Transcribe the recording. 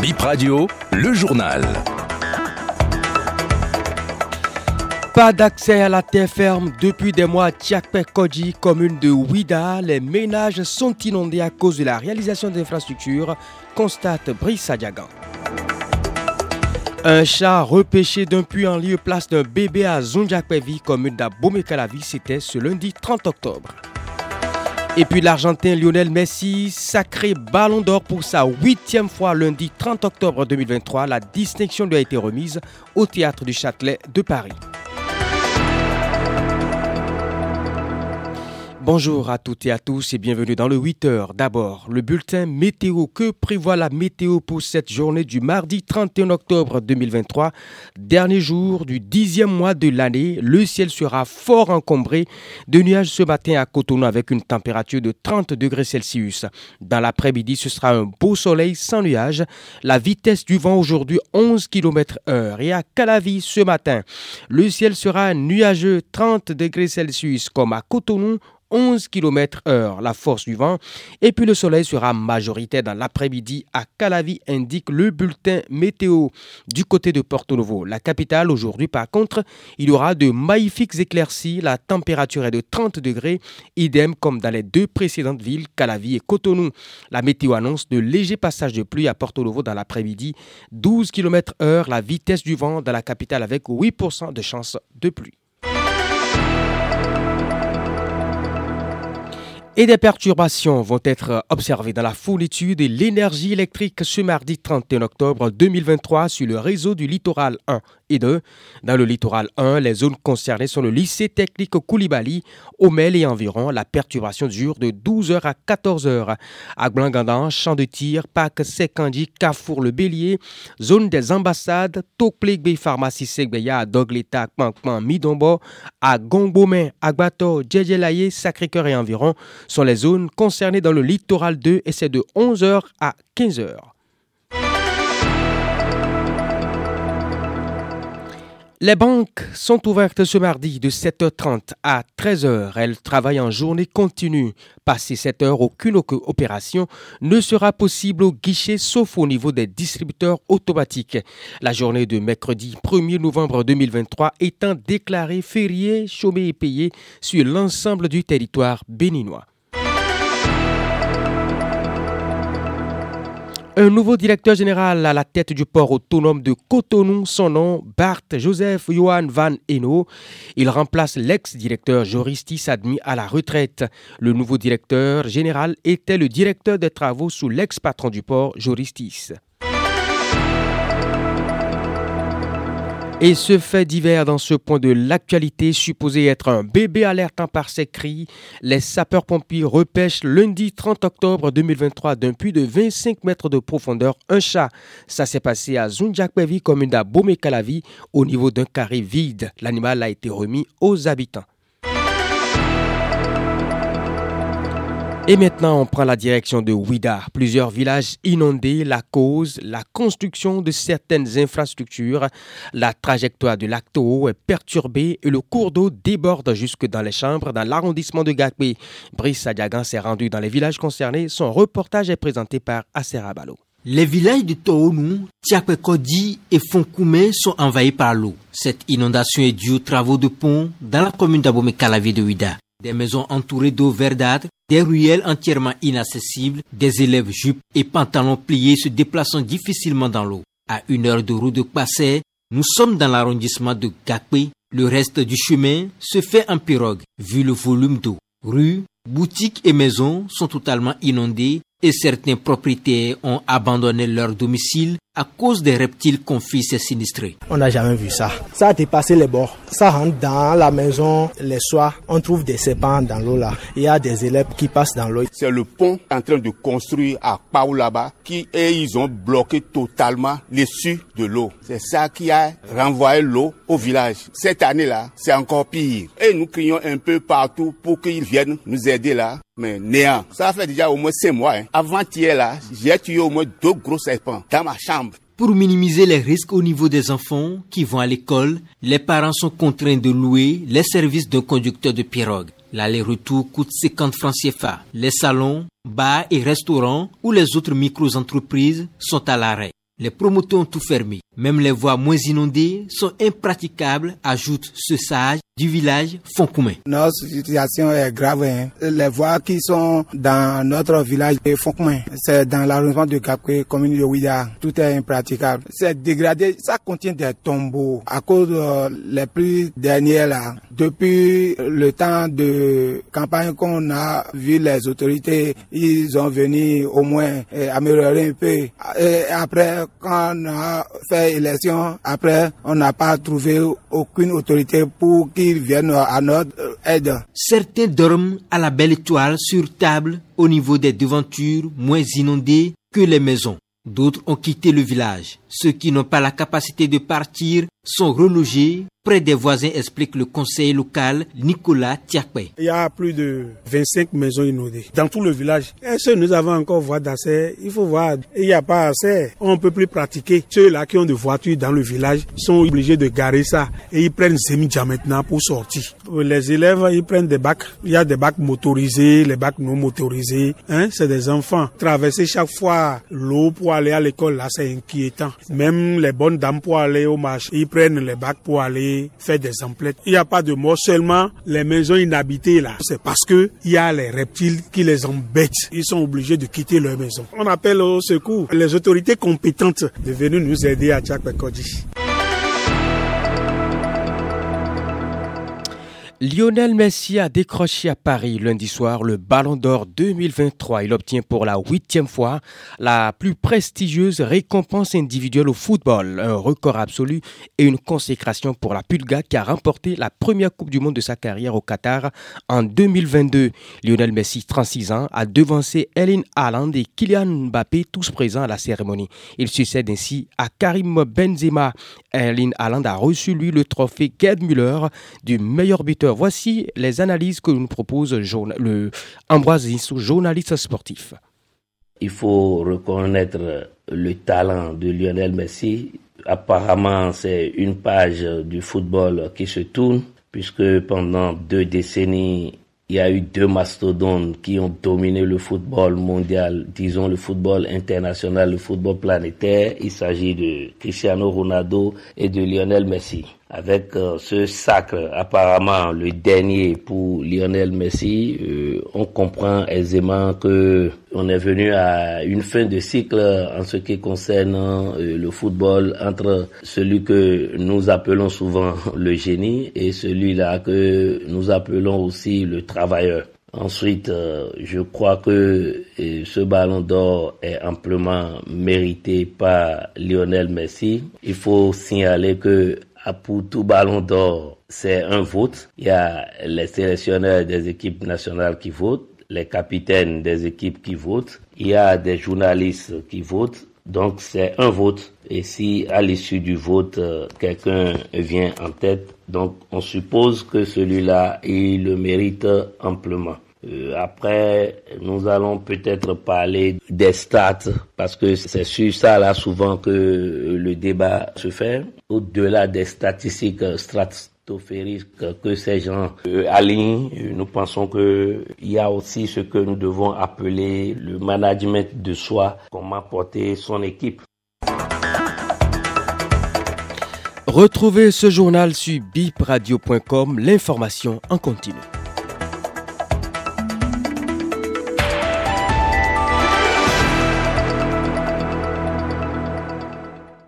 Bip Radio, le journal. Pas d'accès à la terre ferme depuis des mois à Tchakpek-Kodji, commune de Ouida. Les ménages sont inondés à cause de la réalisation d'infrastructures, constate Brice Sadiagan. Un chat repêché d'un puits en lieu place d'un bébé à Zundjakpevi, commune d'Abomey-Calavi, c'était ce lundi 30 octobre. Et puis l'Argentin Lionel Messi, sacré ballon d'or pour sa huitième fois lundi 30 octobre 2023. La distinction lui a été remise au théâtre du Châtelet de Paris. Bonjour à toutes et à tous et bienvenue dans le 8 heures. D'abord, le bulletin météo. Que prévoit la météo pour cette journée du mardi 31 octobre 2023, dernier jour du dixième mois de l'année. Le ciel sera fort encombré de nuages ce matin à Cotonou avec une température de 30 degrés Celsius. Dans l'après-midi, ce sera un beau soleil sans nuages. La vitesse du vent aujourd'hui 11 km heure. Et à Calavi ce matin, le ciel sera nuageux 30 degrés Celsius comme à Cotonou 11 km heure, la force du vent. Et puis le soleil sera majoritaire dans l'après-midi à Calavi, indique le bulletin météo. Du côté de Porto Novo, la capitale, aujourd'hui par contre, il y aura de magnifiques éclaircies. La température est de 30 degrés, idem comme dans les deux précédentes villes, Calavi et Cotonou. La météo annonce de légers passages de pluie à Porto Novo dans l'après-midi, 12 km heure, la vitesse du vent dans la capitale avec 8% de chance de pluie. Et des perturbations vont être observées dans la fournitude de l'énergie électrique ce mardi 31 octobre 2023 sur le réseau du littoral 1 et 2. Dans le littoral 1, les zones concernées sont le lycée technique Koulibaly, Omel et environ. La perturbation dure de 12h à 14h. À Blangandan, champ de tir, Parc Sekandi, Carrefour le Bélier, zone des ambassades, Tokplegbe Pharmacie Segbeya, Dogleta, Kpankpan, Midombo, à Gongbomen, Agbato, Djedjelaye, Sacré-Cœur et environ sont les zones concernées dans le littoral 2 et c'est de 11h à 15h. Les banques sont ouvertes ce mardi de 7h30 à 13h. Elles travaillent en journée continue. Passé 7 h aucune opération ne sera possible au guichet sauf au niveau des distributeurs automatiques. La journée de mercredi 1er novembre 2023 étant déclarée fériée, chômée et payée sur l'ensemble du territoire béninois. Un nouveau directeur général à la tête du port autonome de Cotonou, son nom, Bart Joseph Johan Van Eno. Il remplace l'ex-directeur Joristis admis à la retraite. Le nouveau directeur général était le directeur des travaux sous l'ex-patron du port Joristis. Et ce fait divers dans ce point de l'actualité, supposé être un bébé alertant par ses cris, les sapeurs-pompiers repêchent lundi 30 octobre 2023 d'un puits de 25 mètres de profondeur un chat. Ça s'est passé à Zunjakpevi, commune d'Abomey-Calavi, au niveau d'un carré vide. L'animal a été remis aux habitants. Et maintenant, on prend la direction de Ouida. Plusieurs villages inondés, la cause, la construction de certaines infrastructures. La trajectoire de l'Acto est perturbée et le cours d'eau déborde jusque dans les chambres dans l'arrondissement de Gakwe. Brice Sadiagan s'est rendu dans les villages concernés. Son reportage est présenté par Aserabalo. Les villages de Tounou, Tiapekodi et Fonkoumé sont envahis par l'eau. Cette inondation est due aux travaux de pont dans la commune d'Abomey-Calavi de Ouida. Des maisons entourées d'eau verdâtre, des ruelles entièrement inaccessibles, des élèves jupes et pantalons pliés se déplaçant difficilement dans l'eau. À une heure de route de Passé, nous sommes dans l'arrondissement de Gakwe. Le reste du chemin se fait en pirogue, vu le volume d'eau. Rues, boutiques et maisons sont totalement inondées et certains propriétaires ont abandonné leur domicile à cause des reptiles confis et sinistrés. On n'a jamais vu ça. Ça a dépassé les bords. Ça rentre dans la maison les soirs. On trouve des serpents dans l'eau là. Il y a des élèves qui passent dans l'eau. C'est le pont en train de construire à Pau là-bas qui et ils ont bloqué totalement l'issue de l'eau. C'est ça qui a renvoyé l'eau au village. Cette année-là, c'est encore pire. Et nous crions un peu partout pour qu'ils viennent nous aider là mais néant. Ça fait déjà au moins cinq mois. Hein. Avant-hier là, j'ai tué au moins deux gros serpents dans ma chambre. Pour minimiser les risques au niveau des enfants qui vont à l'école, les parents sont contraints de louer les services d'un conducteur de pirogue. L'aller-retour coûte 50 francs CFA. Les salons, bars et restaurants ou les autres micro-entreprises sont à l'arrêt. Les promoteurs ont tout fermé. Même les voies moins inondées sont impraticables, ajoute ce sage du village Fonkoumen. Notre situation est grave. Hein. Les voies qui sont dans notre village de Fonkoumen, c'est dans l'arrondissement de Capé, commune de Ouida. Tout est impraticable. C'est dégradé. Ça contient des tombeaux à cause des pluies dernières là. Depuis le temps de campagne qu'on a vu les autorités, ils ont venu au moins eh, améliorer un peu. Et après, quand on a fait élection, après, on n'a pas trouvé aucune autorité pour qu'ils viennent à notre aide. Certains dorment à la belle étoile sur table au niveau des devantures moins inondées que les maisons. D'autres ont quitté le village. Ceux qui n'ont pas la capacité de partir sont relogés près des voisins, explique le conseiller local Nicolas Tiakpe. Il y a plus de 25 maisons inondées dans tout le village. Est-ce que nous avons encore voie d'accès Il faut voir. Il n'y a pas assez. On ne peut plus pratiquer. Ceux-là qui ont des voitures dans le village sont obligés de garer ça et ils prennent Zemidja maintenant pour sortir. Les élèves, ils prennent des bacs. Il y a des bacs motorisés, les bacs non motorisés. Hein? C'est des enfants. Traverser chaque fois l'eau pour aller à l'école, là, c'est inquiétant. Même les bonnes dames pour aller au marché, ils prennent les bacs pour aller faire des emplettes. Il n'y a pas de mort seulement les maisons inhabitées là. C'est parce que il y a les reptiles qui les embêtent. Ils sont obligés de quitter leur maison. On appelle au secours les autorités compétentes de venir nous aider à Tchakpekodji. Lionel Messi a décroché à Paris lundi soir le Ballon d'Or 2023. Il obtient pour la huitième fois la plus prestigieuse récompense individuelle au football, un record absolu et une consécration pour la Pulga qui a remporté la première Coupe du Monde de sa carrière au Qatar en 2022. Lionel Messi, 36 ans, a devancé Ellen Haaland et Kylian Mbappé, tous présents à la cérémonie. Il succède ainsi à Karim Benzema. Erling Haaland a reçu lui le trophée Gerd Müller du meilleur buteur Voici les analyses que nous propose le Ambroise journaliste sportif. Il faut reconnaître le talent de Lionel Messi. Apparemment, c'est une page du football qui se tourne, puisque pendant deux décennies, il y a eu deux mastodontes qui ont dominé le football mondial, disons le football international, le football planétaire. Il s'agit de Cristiano Ronaldo et de Lionel Messi avec euh, ce sacre apparemment le dernier pour Lionel Messi, euh, on comprend aisément que on est venu à une fin de cycle en ce qui concerne euh, le football entre celui que nous appelons souvent le génie et celui-là que nous appelons aussi le travailleur. Ensuite, je crois que ce ballon d'or est amplement mérité par Lionel Messi. Il faut signaler que pour tout ballon d'or, c'est un vote. Il y a les sélectionneurs des équipes nationales qui votent, les capitaines des équipes qui votent, il y a des journalistes qui votent. Donc c'est un vote. Et si à l'issue du vote, euh, quelqu'un vient en tête, donc on suppose que celui-là, il le mérite amplement. Euh, après, nous allons peut-être parler des stats parce que c'est sur ça là souvent que le débat se fait. Au-delà des statistiques stratosphériques que ces gens euh, alignent, nous pensons que il y a aussi ce que nous devons appeler le management de soi, comment porter son équipe. Retrouvez ce journal sur bipradio.com, l'information en continu.